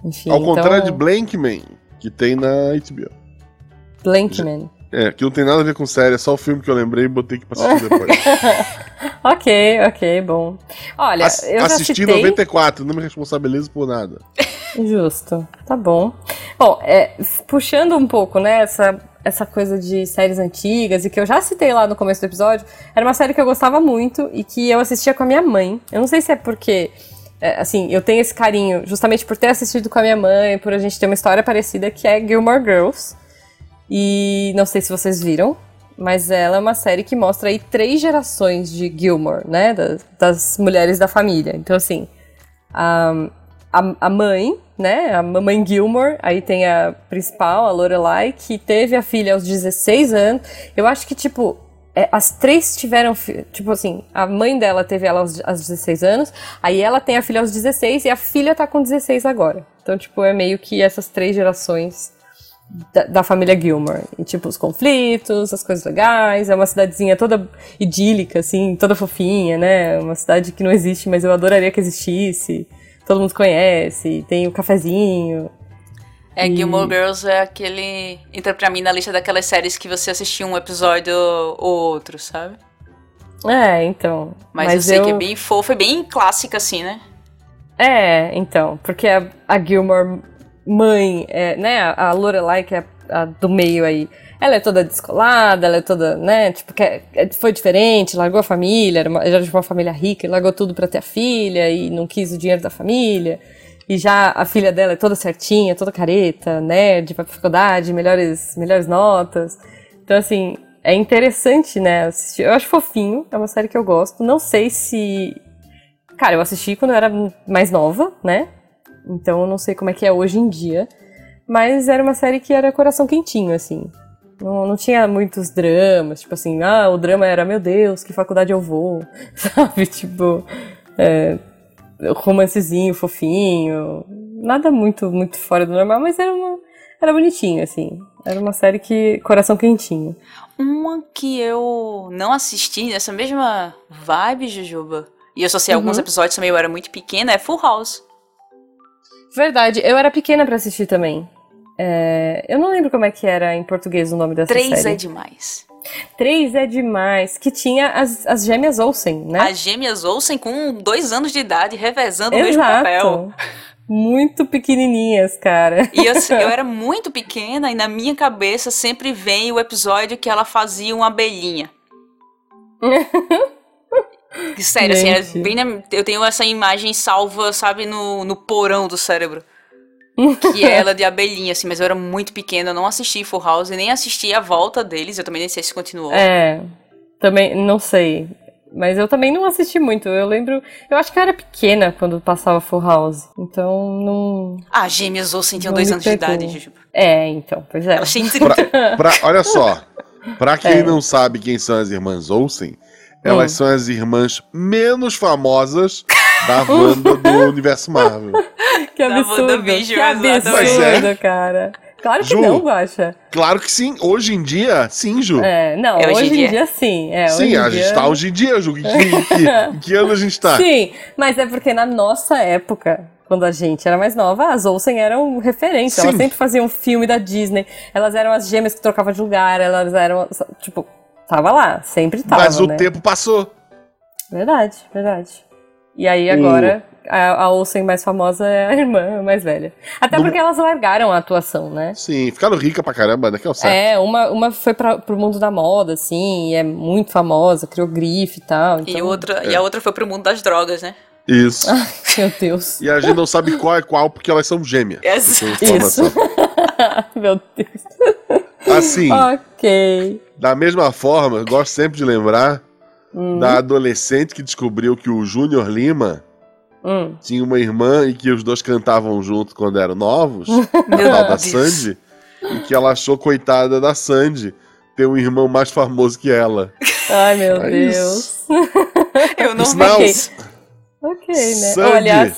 A: Enfim.
B: Ao então... contrário de Blankman, que tem na HBO.
A: Blankman.
B: É, que não tem nada a ver com série, é só o filme que eu lembrei e botei aqui pra assistir depois.
A: ok, ok, bom. Olha, As, eu
B: assisti
A: citei...
B: 94, não me responsabilizo por nada.
A: Justo, tá bom. Bom, é, puxando um pouco, né, essa essa coisa de séries antigas e que eu já citei lá no começo do episódio, era uma série que eu gostava muito e que eu assistia com a minha mãe. Eu não sei se é porque, é, assim, eu tenho esse carinho justamente por ter assistido com a minha mãe, por a gente ter uma história parecida que é Gilmore Girls. E não sei se vocês viram, mas ela é uma série que mostra aí três gerações de Gilmore, né? Das, das mulheres da família. Então, assim, a, a, a mãe né? A mamãe Gilmore, aí tem a principal, a Lorelai, que teve a filha aos 16 anos. Eu acho que, tipo, é, as três tiveram, tipo assim, a mãe dela teve ela aos, aos 16 anos, aí ela tem a filha aos 16 e a filha tá com 16 agora. Então, tipo, é meio que essas três gerações da, da, família Gilmore. E, tipo, os conflitos, as coisas legais. É uma cidadezinha toda idílica, assim, toda fofinha, né? Uma cidade que não existe, mas eu adoraria que existisse. Todo mundo conhece, tem o cafezinho.
C: É, e... Gilmore Girls é aquele. Entra pra mim na lista daquelas séries que você assistiu um episódio ou outro, sabe?
A: É, então.
C: Mas, mas eu sei eu... que é bem fofa, é bem clássica, assim, né?
A: É, então. Porque a, a Gilmore mãe, é, né? A Lorelai, que é a do meio aí, ela é toda descolada, ela é toda, né? Tipo, que é, foi diferente, largou a família, era, uma, era de uma família rica, e largou tudo pra ter a filha e não quis o dinheiro da família. E já a filha dela é toda certinha, toda careta, nerd, pra faculdade, melhores, melhores notas. Então, assim, é interessante, né? Assistir. Eu acho fofinho, é uma série que eu gosto. Não sei se. Cara, eu assisti quando eu era mais nova, né? Então eu não sei como é que é hoje em dia. Mas era uma série que era coração quentinho, assim. Não, não tinha muitos dramas, tipo assim, ah, o drama era, meu Deus, que faculdade eu vou, sabe? Tipo, é, romancezinho, fofinho. Nada muito, muito fora do normal, mas era, uma, era bonitinho, assim. Era uma série que. Coração quentinho.
C: Uma que eu não assisti nessa mesma vibe, Jujuba. E eu só sei uhum. alguns episódios também, eu era muito pequena, é Full House.
A: Verdade, eu era pequena para assistir também. É, eu não lembro como é que era em português o nome dessa
C: Três
A: série.
C: Três é demais.
A: Três é demais. Que tinha as, as gêmeas Olsen, né?
C: As gêmeas Olsen com dois anos de idade, revezando Exato. o mesmo papel.
A: Muito pequenininhas, cara.
C: E eu, eu era muito pequena e na minha cabeça sempre vem o episódio que ela fazia uma abelhinha. Sério, assim, é bem na, eu tenho essa imagem salva, sabe, no, no porão do cérebro. Que é ela de abelhinha, assim, mas eu era muito pequena, eu não assisti Full House, nem assisti a volta deles, eu também nem sei se continuou.
A: É, também, não sei. Mas eu também não assisti muito. Eu lembro. Eu acho que eu era pequena quando passava Full House. Então não.
C: Ah, gêmeas ou tinham dois anos pegou. de idade, Jujuba.
A: É, então, pois é. Ela
B: pra, pra, olha só. Pra quem é. não sabe quem são as irmãs Olsen, elas hum. são as irmãs menos famosas da Wanda do universo Marvel.
A: Que absurdo, que absurdo, é. cara. Claro que Ju, não, Guaxa.
B: Claro que sim. Hoje em dia, sim, Ju.
A: É, não, é hoje, hoje, em dia, dia sim. É,
B: sim, a gente tá hoje em dia, Ju. Em que, que ano a gente tá?
A: Sim, mas é porque na nossa época, quando a gente era mais nova, as Olsen eram referência. Sim. Elas sempre faziam filme da Disney. Elas eram as gêmeas que trocavam de lugar. Elas eram, tipo, Tava lá, sempre tava.
B: Mas o
A: né?
B: tempo passou.
A: Verdade, verdade. E aí agora a, a Olsen mais famosa é a irmã mais velha. Até no... porque elas largaram a atuação, né?
B: Sim, ficaram ricas pra caramba, né? Que é o certo.
A: É, uma, uma foi pra, pro mundo da moda, assim, e é muito famosa, criou grife e tal.
C: Então... E, outra, é. e a outra foi pro mundo das drogas, né?
B: Isso.
A: Ai, meu Deus.
B: E a gente não sabe qual é qual, porque elas são gêmeas.
A: Isso. meu Deus.
B: Assim.
A: ok.
B: Da mesma forma, eu gosto sempre de lembrar hum. da adolescente que descobriu que o Júnior Lima hum. tinha uma irmã e que os dois cantavam junto quando eram novos, a tal da Sandy, e que ela achou coitada da Sandy ter um irmão mais famoso que ela.
A: Ai, meu é Deus.
C: eu não vi. Okay.
A: ok, né?
B: Sandy, Olha,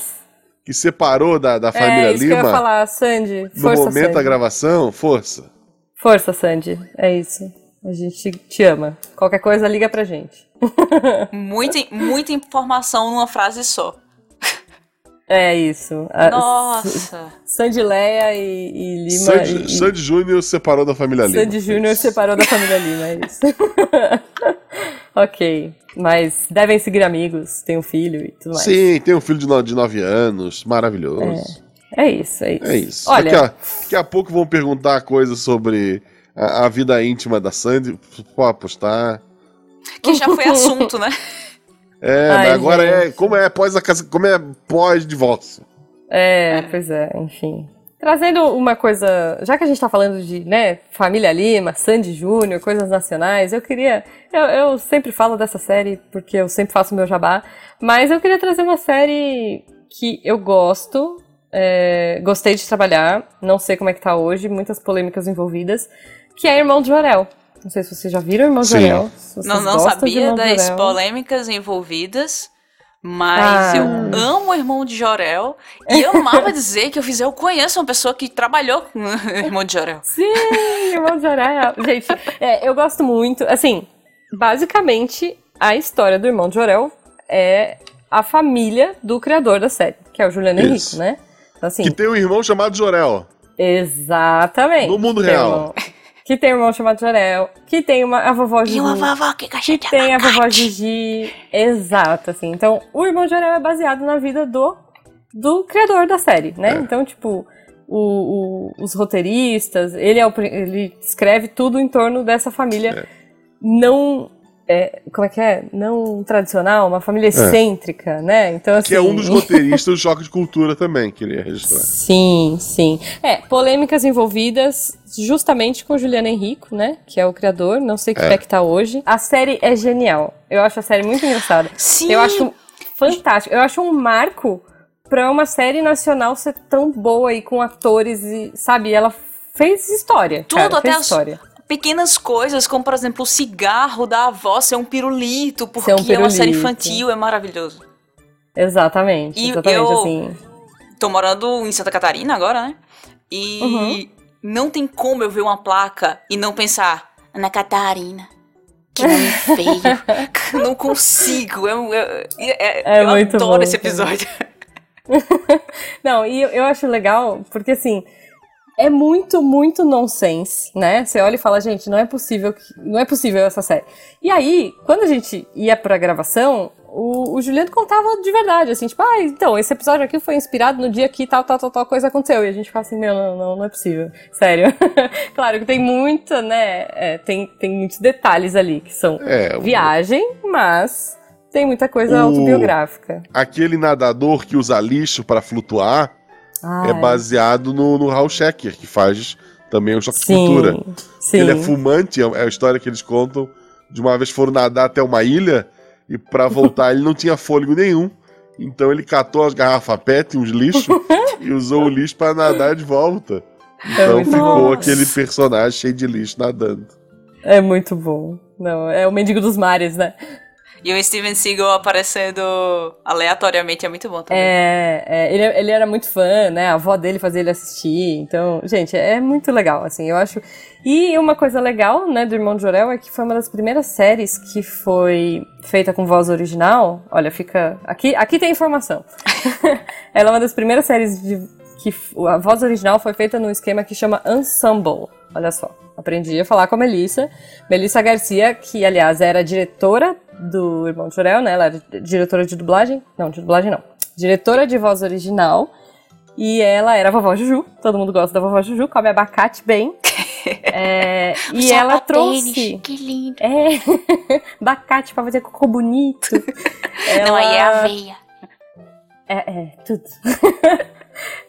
B: que separou da, da família
A: é, isso
B: Lima.
A: Que eu ia falar, Sandy. Força,
B: no momento
A: Sandy.
B: da gravação, força.
A: Força, Sandy. É isso. A gente te ama. Qualquer coisa, liga pra gente.
C: muita, muita informação numa frase só.
A: É isso.
C: Nossa!
A: Sandy Leia e, e Lima.
B: Sandy,
A: e,
B: Sandy Júnior separou da família Lima.
A: Sandy Júnior separou da família Lima, é isso. ok. Mas devem seguir amigos, tem um filho e tudo mais.
B: Sim, tem um filho de, no, de nove anos, maravilhoso.
A: É. É isso, é isso.
B: É isso. Olha, daqui a, daqui a pouco vão perguntar coisas sobre a, a, vida íntima da Sandy. Pode apostar.
C: Que já foi assunto, né?
B: É, Ai, mas agora é gente. é como é pós a casa, como é pós divórcio.
A: É, pois é, enfim. Trazendo uma coisa, já que a gente tá falando de, né, Família Lima, Sandy Júnior, coisas nacionais, eu queria, eu, eu sempre falo dessa série porque eu sempre faço meu jabá, mas eu queria trazer uma série que eu gosto, é, gostei de trabalhar, não sei como é que tá hoje, muitas polêmicas envolvidas, que é Irmão de Jorel. Não sei se vocês já viram Irmão
B: Sim.
A: Jorel.
C: Não, não sabia das polêmicas envolvidas. Mas ah. eu amo o irmão de Jorel. E eu amava dizer que eu fiz. Eu conheço uma pessoa que trabalhou com o irmão de Jorel.
A: Sim, irmão de Jorel. Gente, é, eu gosto muito. Assim, basicamente, a história do irmão de Jorel é a família do criador da série, que é o Juliano Henrique, né?
B: Então, assim, que tem um irmão chamado Jorel.
A: Exatamente.
B: No mundo real.
A: Que tem um irmão chamado Jorel, que tem uma, a vovó Gigi.
C: E uma vovó que
A: Que tem a vovó Gigi. Exato, assim. Então, o irmão Jorel é baseado na vida do, do criador da série, né? É. Então, tipo, o, o, os roteiristas, ele, é o, ele escreve tudo em torno dessa família. É. Não é, como é que é? Não tradicional, uma família é. excêntrica, é. né? Então, assim...
B: Que é um dos roteiristas do Choque de Cultura também, queria registrar.
A: Sim, sim. É, polêmicas envolvidas justamente com Juliano Henrico, né? Que é o criador, não sei que é. pé que tá hoje. A série é genial. Eu acho a série muito engraçada.
C: Sim!
A: Eu acho fantástico. Eu acho um marco pra uma série nacional ser tão boa e com atores e, sabe, ela fez história.
C: Tudo,
A: cara,
C: até
A: fez história
C: pequenas coisas, como por exemplo o cigarro da avó ser um pirulito, porque um pirulito. é uma série infantil, é maravilhoso.
A: Exatamente, e exatamente eu assim.
C: Tô morando em Santa Catarina agora, né? E uhum. não tem como eu ver uma placa e não pensar, Ana Catarina. Que nome feio. não consigo. Eu, eu, eu, é eu muito adoro bom, esse episódio.
A: não, e eu acho legal, porque assim, é muito, muito nonsense, né? Você olha e fala, gente, não é possível, não é possível essa série. E aí, quando a gente ia pra gravação, o, o Juliano contava de verdade, assim, tipo, ah, então, esse episódio aqui foi inspirado no dia que tal, tal, tal, tal coisa aconteceu. E a gente ficava assim, meu, não, não, não é possível. Sério. claro que tem muita, né? É, tem, tem muitos detalhes ali que são é, viagem, mas tem muita coisa o... autobiográfica.
B: Aquele nadador que usa lixo para flutuar Ai. é baseado no, no Hal Schecker, que faz também o Choque de Cultura. Sim. Ele é fumante, é, é a história que eles contam. De uma vez foram nadar até uma ilha e para voltar ele não tinha fôlego nenhum. Então ele catou as garrafas PET, uns lixos, e usou o lixo para nadar de volta. Então é ficou bom. aquele personagem cheio de lixo nadando.
A: É muito bom. Não, é o mendigo dos mares, né?
C: E o Steven Seagal aparecendo aleatoriamente é muito bom também.
A: É, é ele, ele era muito fã, né? A avó dele fazia ele assistir. Então, gente, é muito legal, assim, eu acho. E uma coisa legal, né, do Irmão de Jorel é que foi uma das primeiras séries que foi feita com voz original. Olha, fica. Aqui, aqui tem informação. Ela é uma das primeiras séries de que a voz original foi feita num esquema que chama Ensemble. Olha só, aprendi a falar com a Melissa. Melissa Garcia, que aliás era diretora do Irmão de Jorel, né? Ela era diretora de dublagem. Não, de dublagem não. Diretora de voz original. E ela era a vovó Juju. Todo mundo gosta da vovó Juju, come abacate bem. É, e ela trouxe.
C: Que lindo.
A: É, abacate pra fazer cocô bonito.
C: ela... Não, aí é aveia.
A: É, é, tudo.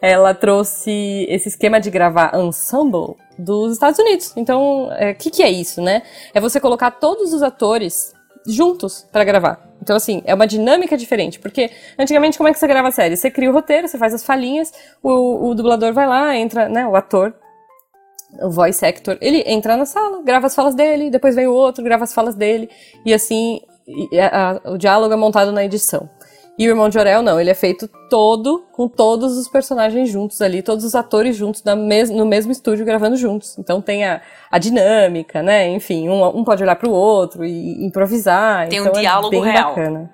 A: ela trouxe esse esquema de gravar ensemble dos Estados Unidos. Então, o é, que, que é isso, né? É você colocar todos os atores juntos para gravar. Então, assim, é uma dinâmica diferente. Porque antigamente, como é que você grava a série? Você cria o roteiro, você faz as falinhas, o, o dublador vai lá, entra, né? O ator, o voice actor, ele entra na sala, grava as falas dele, depois vem o outro, grava as falas dele, e assim, e a, o diálogo é montado na edição. E o Irmão de Orel não, ele é feito todo com todos os personagens juntos ali, todos os atores juntos mes no mesmo estúdio gravando juntos. Então tem a, a dinâmica, né? Enfim, um, um pode olhar para o outro e improvisar.
C: Tem
A: então
C: um diálogo
A: é bem
C: real.
A: Bacana.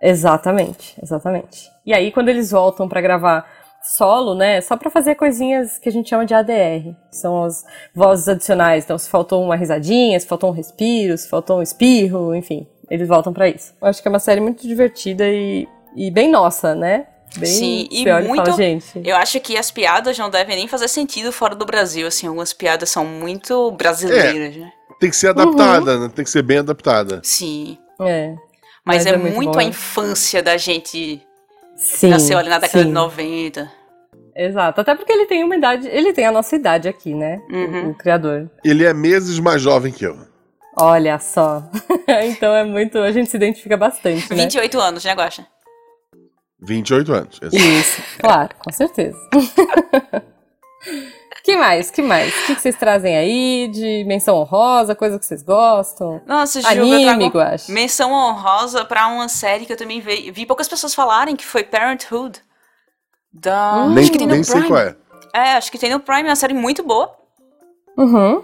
A: Exatamente, exatamente. E aí quando eles voltam para gravar solo, né? Só para fazer coisinhas que a gente chama de ADR, são as vozes adicionais. Então, se faltou uma risadinha, se faltou um respiro, se faltou um espirro, enfim, eles voltam para isso. Eu acho que é uma série muito divertida e, e bem nossa, né? Bem
C: Sim, e muito. Fala, gente. Eu acho que as piadas não devem nem fazer sentido fora do Brasil. Assim, algumas piadas são muito brasileiras,
B: é,
C: né?
B: Tem que ser adaptada, uhum. né? Tem que ser bem adaptada.
C: Sim.
A: É.
C: Mas, Mas é, é, muito, muito a infância da gente. Sim. Nasceu ali na década sim. de 90.
A: Exato, até porque ele tem uma idade, ele tem a nossa idade aqui, né?
C: Uhum.
A: O, o criador.
B: Ele é meses mais jovem que eu.
A: Olha só. então é muito. A gente se identifica bastante. Né?
C: 28 anos, né, Guaxa?
B: 28 anos.
A: Exatamente. Isso, claro, com certeza. que mais? Que mais? O que, que vocês trazem aí de menção honrosa, coisa que vocês gostam?
C: Nossa, Gil,
A: Anime, eu acho.
C: menção honrosa pra uma série que eu também vi, vi poucas pessoas falarem, que foi Parenthood. Da...
B: Hum. Nem, nem sei qual é.
C: É, acho que tem no Prime, é uma série muito boa.
A: Uhum.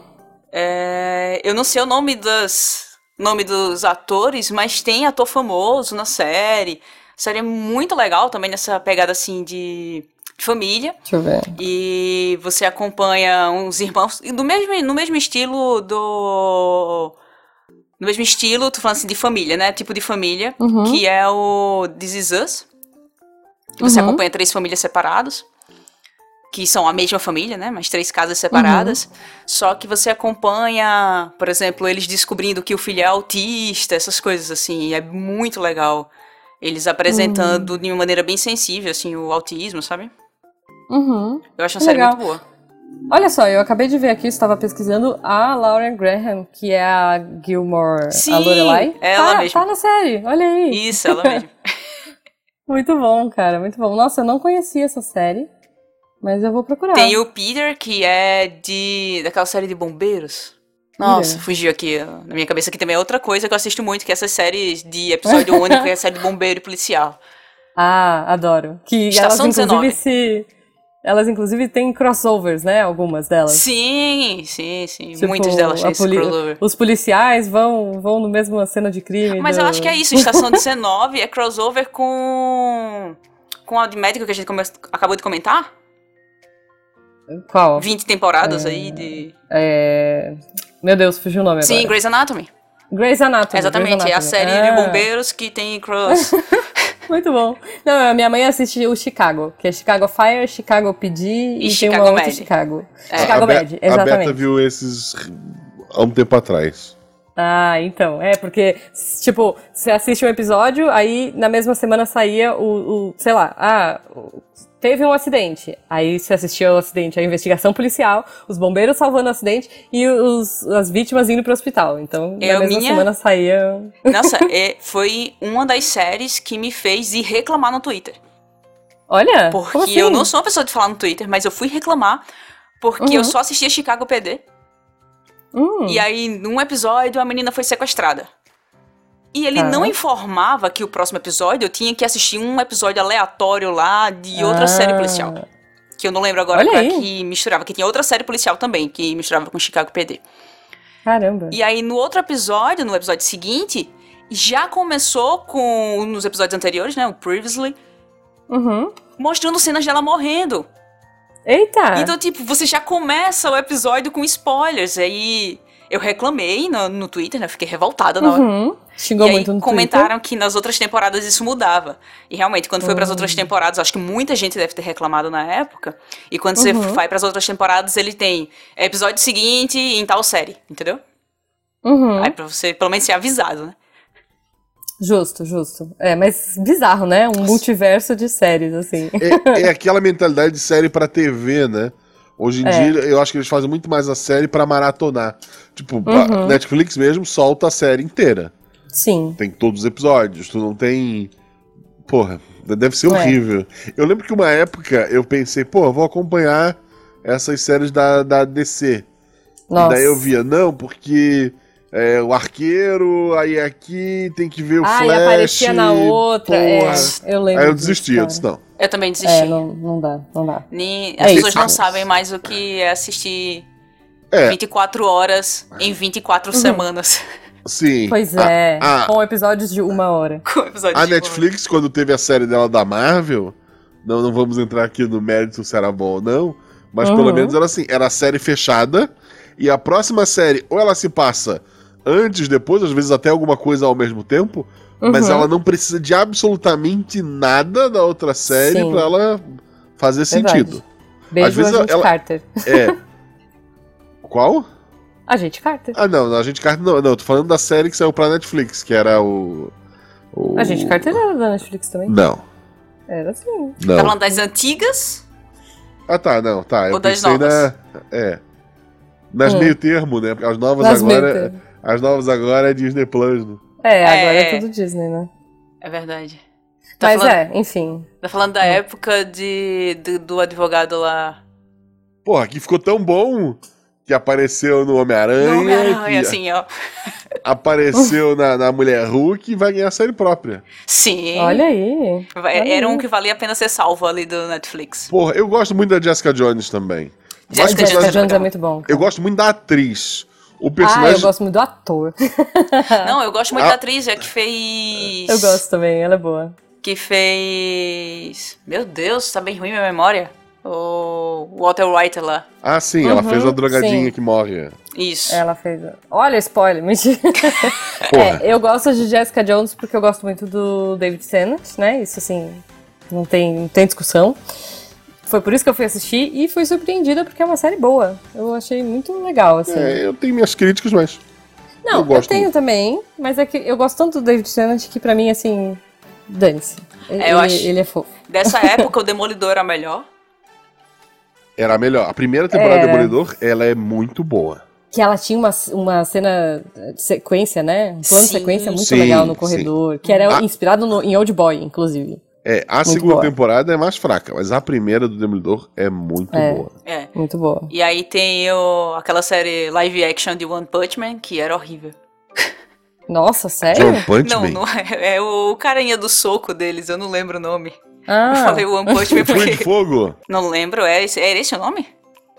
C: É, eu não sei o nome das nome dos atores, mas tem ator famoso na série. A série é muito legal também nessa pegada assim de, de família.
A: Deixa eu ver.
C: E você acompanha uns irmãos no mesmo no mesmo estilo do no mesmo estilo, tô falando assim de família, né? Tipo de família,
A: Uhum.
C: que é o This Is Us. Que você
A: Uhum.
C: acompanha três famílias separadas. Que são a mesma família, né? Mas três casas separadas.
A: Uhum.
C: Só que você acompanha, por exemplo, eles descobrindo que o filho é autista, essas coisas assim. e É muito legal. Eles apresentando
A: Uhum.
C: de uma maneira bem sensível, assim, o autismo, sabe?
A: Uhum.
C: Eu acho uma série
A: Legal.
C: muito boa.
A: Olha só, eu acabei de ver aqui, estava pesquisando a Lauren Graham, que é a Gilmore,
C: Sim,
A: a Lorelai.
C: ela
A: tá,
C: mesma.
A: Tá na série, olha aí.
C: Isso, ela mesmo.
A: Muito bom, cara, muito bom. Nossa, eu não conhecia essa série, mas eu vou procurar.
C: Tem o Peter, que é de. daquela série de bombeiros. Nossa, fugiu aqui na minha cabeça que também é outra coisa que eu assisto muito, que é essas séries de episódio único, que é a série de bombeiro e policial.
A: Ah, adoro. Que
C: Estação
A: elas, inclusive,
C: 19.
A: se... Elas, inclusive, têm crossovers, né? Algumas delas.
C: Sim, sim, sim.
A: Tipo,
C: Muitas delas têm
A: poli-
C: crossover.
A: Os policiais vão, vão no mesmo cena de crime.
C: Mas
A: do-
C: eu acho que é isso, Estação 19 é crossover com. com a de médico que a gente come- acabou de comentar.
A: Qual?
C: 20 temporadas aí de.
A: É... Meu Deus, fugiu o nome
C: Sim,
A: agora.
C: Grey's Anatomy.
A: Grey's Anatomy.
C: Exatamente,
A: Grey's
C: é a
A: Anatomy.
C: série
A: Ah,
C: de bombeiros que tem cross.
A: Muito bom. Não, a minha mãe assiste o Chicago, que é Chicago Fire, Chicago PD e, tem
C: Chicago
A: uma outra
C: Med.
A: Chicago.
C: É.
A: Chicago
B: a, Be-
A: Med,
B: a Beta
A: exatamente.
B: viu esses há um tempo atrás.
A: Ah, então. É, porque, tipo, você assiste um episódio, aí na mesma semana saía o, o sei lá, ah, o- teve um acidente. Aí você assistia o acidente, a investigação policial, os bombeiros salvando o acidente e os, as vítimas indo pro hospital. Então, na
C: Eu,
A: mesma
C: minha-
A: semana saía.
C: Nossa, é, foi uma das séries que me fez ir reclamar no Twitter.
A: Olha!
C: Porque
A: assim?
C: eu não sou uma pessoa de falar no Twitter, mas eu fui reclamar porque
A: Uhum.
C: eu só assistia Chicago PD.
A: Hum,
C: E aí, num episódio, a menina foi sequestrada. E ele
A: Tá.
C: não informava que o próximo episódio eu tinha que assistir um episódio aleatório lá de outra
A: Ah.
C: série policial. Que eu não lembro agora qual é que misturava, que tinha outra série policial também, que misturava com Chicago PD.
A: Caramba.
C: E aí, no outro episódio, no episódio seguinte, já começou com, nos episódios anteriores, né, o Previously,
A: Uhum.
C: mostrando cenas dela morrendo.
A: Eita!
C: Então, tipo, você já começa o episódio com spoilers. Aí eu reclamei no, no Twitter, né? Fiquei revoltada na hora.
A: Uhum. Xingou
C: e aí
A: muito no
C: comentaram que nas outras temporadas isso mudava. E realmente, quando foi para as
A: Hum.
C: outras temporadas, acho que muita gente deve ter reclamado na época. E quando você
A: Uhum.
C: vai para as outras temporadas, ele tem episódio seguinte em tal série, entendeu?
A: Twitter. Uhum.
C: Aí pra você pelo menos ser avisado, né?
A: Justo, justo. É, mas bizarro, né? Um multiverso de séries, assim.
B: É, é aquela mentalidade de série pra TV, né? Hoje em
A: É.
B: dia, eu acho que eles fazem muito mais a série pra maratonar. Tipo,
A: Uhum.
B: Netflix mesmo solta a série inteira.
A: Sim.
B: Tem todos os episódios, tu não tem. Porra, deve ser
A: É.
B: horrível. Eu lembro que uma época eu pensei, pô, vou acompanhar essas séries da, da DC.
A: Nossa.
B: Daí eu via, não, porque é, o arqueiro, aí aqui tem que ver o
A: ah,
B: Flash.
A: e aparecia na outra. É, eu lembro.
B: Aí eu
A: disso,
B: desisti, eu disse, não.
C: Eu também desisti.
A: É, não, não dá, não dá.
C: Nem-
A: É
C: As pessoas
A: isso.
C: não sabem mais o que é assistir
B: É,
C: 24 horas em 24
A: Uhum.
C: semanas.
B: sim.
A: Pois
B: A-
A: é,
B: a-
A: com episódios de uma hora.
C: com episódio
B: A
C: de
B: Netflix, quando teve a série dela da Marvel, não, não vamos entrar aqui no mérito se era bom ou não, mas
A: Uhum.
B: pelo menos era assim, era a série fechada, e a próxima série, ou ela se passa antes, depois, às vezes até alguma coisa ao mesmo tempo, mas
A: Uhum.
B: ela não precisa de absolutamente nada da outra série pra ela fazer
A: Verdade.
B: sentido.
A: Beijo,
B: Às vezes
A: Agente
B: ela-
A: Carter.
B: É. Qual?
A: Agente Carter.
B: Ah, não, a gente Carter não, não, tô falando da série que saiu pra Netflix, que era o. o...
A: Agente Carter era da Netflix também?
B: Não,
A: Era sim.
C: Tá falando das antigas?
B: Ah, tá, não, tá. Eu
C: Ou das novas?
B: na. É. Nas
A: Hum.
B: meio termo, né? Porque as novas
A: Nas
B: agora.
A: meio-termo.
B: As novas agora é Disney Plus, né?
A: É, agora é.
C: É.
A: tudo Disney, né?
C: É verdade. Tá
A: Mas
C: falando,
A: é, enfim.
C: Tá falando da
A: Hum.
C: época de, do, do advogado lá.
B: Porra, que ficou tão bom que apareceu no Homem-Aranha. No
C: Homem-Aranha, assim, ó.
B: Apareceu na, na Mulher Hulk e vai ganhar série própria.
C: Sim.
A: Olha aí.
C: Olha Era aí. um que valia a pena ser salvo ali do Netflix.
B: Porra, eu gosto muito da Jessica Jones também.
A: Jessica, Jessica Jones é muito bom.
B: Cara. Eu gosto muito da atriz. O personagem...
A: Ah, eu gosto muito do ator.
C: Não, eu gosto muito ah. da atriz, é que fez.
A: Eu gosto também, ela é boa.
C: Que fez. Meu Deus, tá bem ruim minha memória. O Walter White lá.
B: Ah, sim, uhum, ela fez a drogadinha sim. que morre.
C: Isso.
A: Ela fez. Olha, spoiler, mentira. é, eu gosto de Jessica Jones porque eu gosto muito do David Tennant, né? Isso assim, não tem, não tem discussão. Foi por isso que eu fui assistir e fui surpreendida porque é uma série boa. Eu achei muito legal, assim.
B: É, eu tenho minhas críticas, mas.
A: Não, eu, eu tenho muito. também, mas é que eu gosto tanto do David Tennant que pra mim, assim, dane-se. É, ele, acho... ele é fofo.
C: Dessa época, o Demolidor era melhor.
B: Era melhor. A primeira temporada é... do Demolidor, ela é muito boa.
A: Que ela tinha uma, uma cena de sequência, né? Um plano sim, de sequência muito sim, legal no corredor. Sim. Que era ah. inspirado no, em Old Boy, inclusive.
B: É, a muito segunda boa. temporada é mais fraca, mas a primeira do Demolidor é muito
A: é,
B: boa.
C: É.
A: Muito boa.
C: E aí tem o, aquela série live action de One Punch Man, que era horrível.
A: Nossa, sério?
B: One Punch
C: não,
B: Man?
C: Não, é, é o carinha do soco deles, eu não lembro o nome.
A: Ah.
C: Eu falei One Punch Man
B: porque... de fogo?
C: Não lembro, é esse, é esse o nome?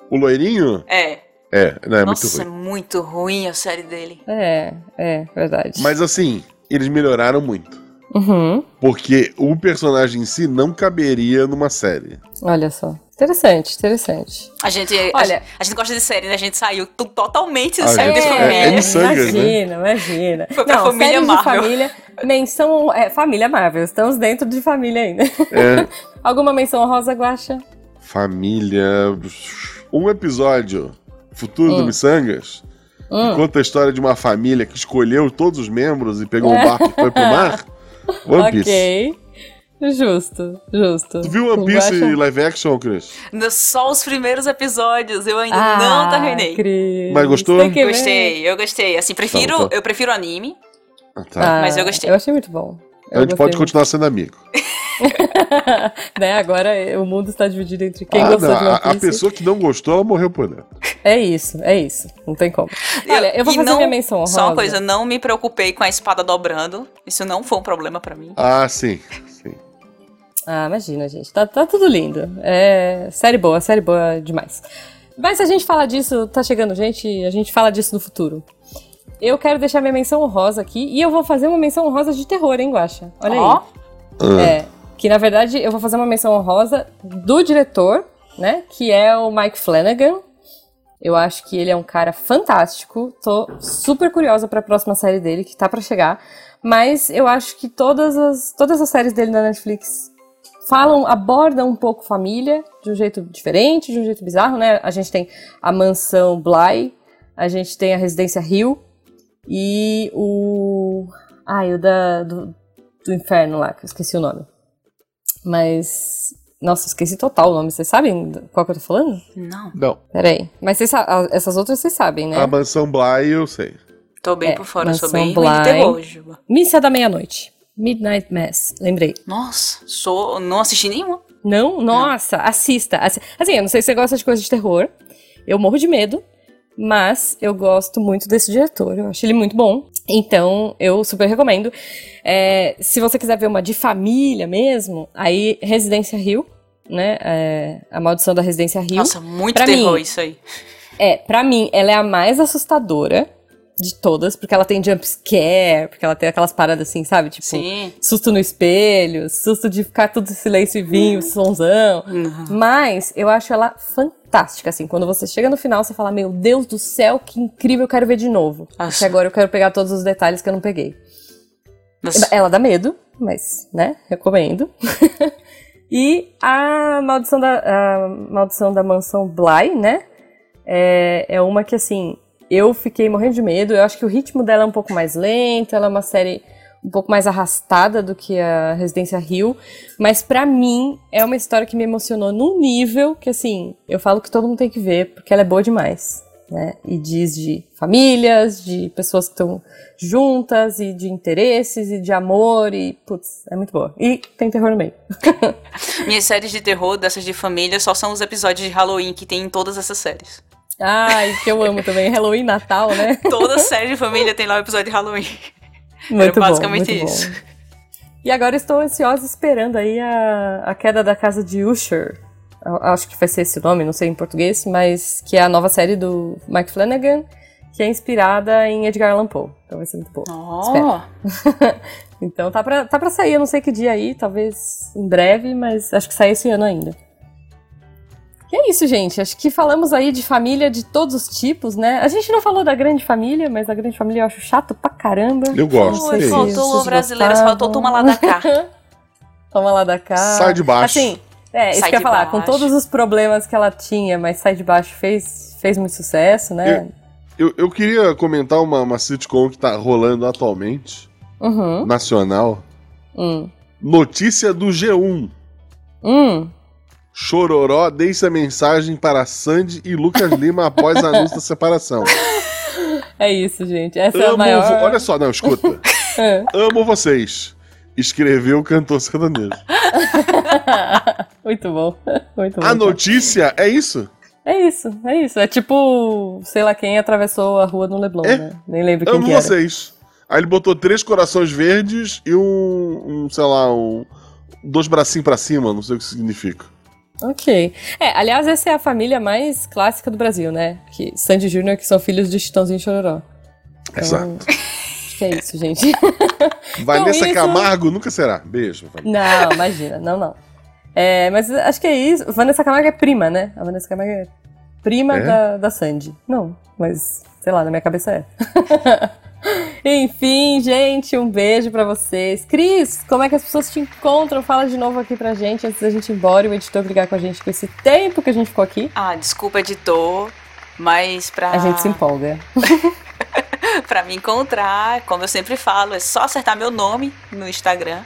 B: O loirinho?
C: É.
B: É, não, é
C: Nossa,
B: muito ruim.
C: é muito ruim a série dele.
A: É, é, verdade.
B: Mas assim, eles melhoraram muito.
A: Uhum.
B: Porque o personagem em si não caberia numa série.
A: Olha só. Interessante, interessante.
C: A gente, Olha, a, a gente gosta de série, né? A gente saiu totalmente de série de família.
B: É, é sangue,
A: imagina, né? imagina.
C: Foi pra não, família Marvel.
A: família, menção, é, família Marvel. Estamos dentro de família ainda.
B: É.
A: Alguma menção rosa, Guacha?
B: Família... Um episódio, Futuro hum. do Missangas, hum. conta a história de uma família que escolheu todos os membros e pegou um barco e foi pro mar. One Piece.
A: Ok. Justo, justo.
B: Tu viu One Piece Guacha... live action, Chris?
C: Só os primeiros episódios, eu ainda ah, não terminei.
A: Cris.
B: Mas gostou?
C: Gostei, eu gostei. Assim, prefiro, tá, tá. eu prefiro anime.
B: Ah, tá.
C: Ah, mas eu gostei.
A: Eu achei muito bom.
B: Eu a gente pode continuar sendo amigo.
A: né? Agora o mundo está dividido entre quem
B: ah,
A: gostou
B: não,
A: de One Piece.
B: A pessoa que não gostou, ela morreu por dentro.
A: É isso, é isso. Não tem como. Olha, eu vou fazer
C: não,
A: minha menção honrosa.
C: Só uma coisa, não me preocupei com a espada dobrando. Isso não foi um problema para mim.
B: Ah, sim, sim.
A: Ah, imagina, gente. Tá, tá tudo lindo. É série boa, série boa demais. Mas se a gente falar disso, tá chegando gente, a gente fala disso no futuro. Eu quero deixar minha menção honrosa aqui e eu vou fazer uma menção honrosa de terror, hein, Guaxa? Olha oh. aí.
B: Uh.
A: É, que na verdade eu vou fazer uma menção honrosa do diretor, né? Que é o Mike Flanagan. Eu acho que ele é um cara fantástico. Tô super curiosa para a próxima série dele que tá para chegar. Mas eu acho que todas as, todas as séries dele na Netflix falam, abordam um pouco família de um jeito diferente, de um jeito bizarro, né? A gente tem a mansão Bly, a gente tem a residência Hill e o. Ai, o da, do, do inferno lá, que eu esqueci o nome. Mas. Nossa, esqueci total o nome. Vocês sabem qual que eu tô falando?
C: Não.
B: Não.
A: Peraí. Mas vocês, essas outras vocês sabem, né?
B: A Mansão Bly eu sei.
C: Tô bem é, por fora,
A: Mansão
C: sou bem
A: Bly,
C: de terror,
A: Missa da Meia-Noite. Midnight Mass, lembrei.
C: Nossa, sou, não assisti nenhuma.
A: Não? Nossa, não. assista. Assim, eu não sei se você gosta de coisas de terror. Eu morro de medo, mas eu gosto muito desse diretor. Eu acho ele muito bom. Então, eu super recomendo. É, se você quiser ver uma de família mesmo, aí Residência Rio, né? É, a Maldição da Residência Rio.
C: Nossa, muito pra terror mim, isso aí.
A: É, pra mim, ela é a mais assustadora de todas, porque ela tem jump scare, porque ela tem aquelas paradas assim, sabe? Tipo,
C: Sim.
A: susto no espelho, susto de ficar tudo em silêncio e vinho, uhum. sonzão. Uhum. Mas eu acho ela fantástica, assim. Quando você chega no final, você fala, meu Deus do céu, que incrível, eu quero ver de novo. Porque agora eu quero pegar todos os detalhes que eu não peguei. Nossa. Ela dá medo, mas, né, recomendo. e a maldição da, a maldição da mansão Bly, né, é, é uma que, assim, eu fiquei morrendo de medo. Eu acho que o ritmo dela é um pouco mais lento, ela é uma série um pouco mais arrastada do que a Residência Rio, mas para mim é uma história que me emocionou num nível que assim, eu falo que todo mundo tem que ver porque ela é boa demais. né? E diz de famílias, de pessoas que estão juntas, e de interesses, e de amor, e putz, é muito boa. E tem terror no meio.
C: Minhas séries de terror, dessas de família, só são os episódios de Halloween que tem em todas essas séries.
A: Ai, que eu amo também. Halloween, Natal, né?
C: Toda série de família tem lá o um episódio de Halloween.
A: Muito é basicamente bom, muito isso. Bom. E agora estou ansiosa esperando aí a, a queda da casa de Usher. Acho que vai ser esse nome, não sei em português, mas que é a nova série do Mike Flanagan, que é inspirada em Edgar Allan Poe. Então vai ser muito boa.
C: Oh.
A: então tá pra, tá pra sair, eu não sei que dia aí, talvez em breve, mas acho que sai esse ano ainda. E é isso, gente. Acho que falamos aí de família de todos os tipos, né? A gente não falou da grande família, mas a grande família eu acho chato pra caramba.
B: Eu gosto.
C: Oi, faltou brasileiros, faltou toma lá da cá.
A: toma lá da cá.
B: Sai de baixo.
A: Assim, é, isso que eu ia falar. Baixo. Com todos os problemas que ela tinha, mas Sai de Baixo fez, fez muito sucesso, né?
B: Eu, eu, eu queria comentar uma, uma sitcom que tá rolando atualmente.
A: Uhum.
B: Nacional.
A: Hum.
B: Notícia do G1.
A: Hum.
B: Chororó deixa mensagem para Sandy e Lucas Lima após anúncio da separação.
A: É isso, gente. Essa Amo é a maior...
B: Olha só, não, escuta. é. Amo vocês. Escreveu o cantor sertanejo.
A: Muito bom. Muito bom.
B: A notícia é isso?
A: É isso, é isso. É tipo, sei lá quem atravessou a rua no Leblon, é. né? Nem lembro quem
B: Amo
A: que
B: vocês. Aí ele botou três corações verdes e um, um sei lá, um, dois bracinhos para cima, não sei o que significa.
A: Ok. É, aliás, essa é a família mais clássica do Brasil, né? Que Sandy Júnior, que são filhos de Chitãozinho e Chororó.
B: Então, Exato.
A: Acho que é isso, gente.
B: Vanessa então, isso... Camargo nunca será. Beijo.
A: Não, imagina. Não, não. É, mas acho que é isso. Vanessa Camargo é prima, né? A Vanessa Camargo é prima é? Da, da Sandy. Não, mas sei lá, na minha cabeça é. Enfim, gente, um beijo para vocês. Cris, como é que as pessoas te encontram? Fala de novo aqui pra gente antes da gente ir embora e o editor brigar com a gente com esse tempo que a gente ficou aqui.
C: Ah, desculpa, editor, mas pra.
A: A gente se empolga.
C: pra me encontrar, como eu sempre falo, é só acertar meu nome no Instagram.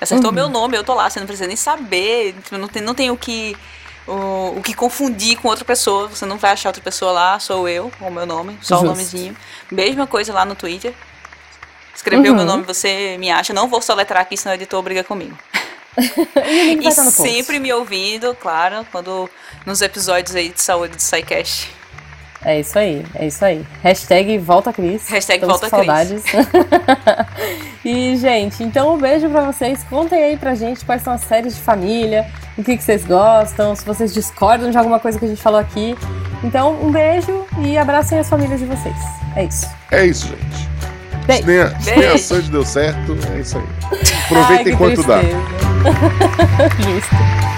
C: Acertou uhum. meu nome, eu tô lá, você não precisa nem saber, não tem, não tem o que o, o que confundir com outra pessoa. Você não vai achar outra pessoa lá, sou eu, com o meu nome, só Justo. o nomezinho. Mesma coisa lá no Twitter. Escreveu uhum. meu nome, você me acha. Não vou soletrar aqui, senão o editor briga comigo.
A: e,
C: e sempre me ouvindo, claro, quando nos episódios aí de saúde do SciCast.
A: É isso aí, é isso aí. Hashtag volta Cris.
C: Hashtag volta
A: saudades. e, gente, então um beijo pra vocês. Contem aí pra gente quais são as séries de família, o que, que vocês gostam, se vocês discordam de alguma coisa que a gente falou aqui. Então, um beijo e abracem as famílias de vocês. É isso.
B: É isso, gente. Beijo. Se nem a, se nem a Sandy deu certo, é isso aí. Aproveitem enquanto dá.
A: Justo.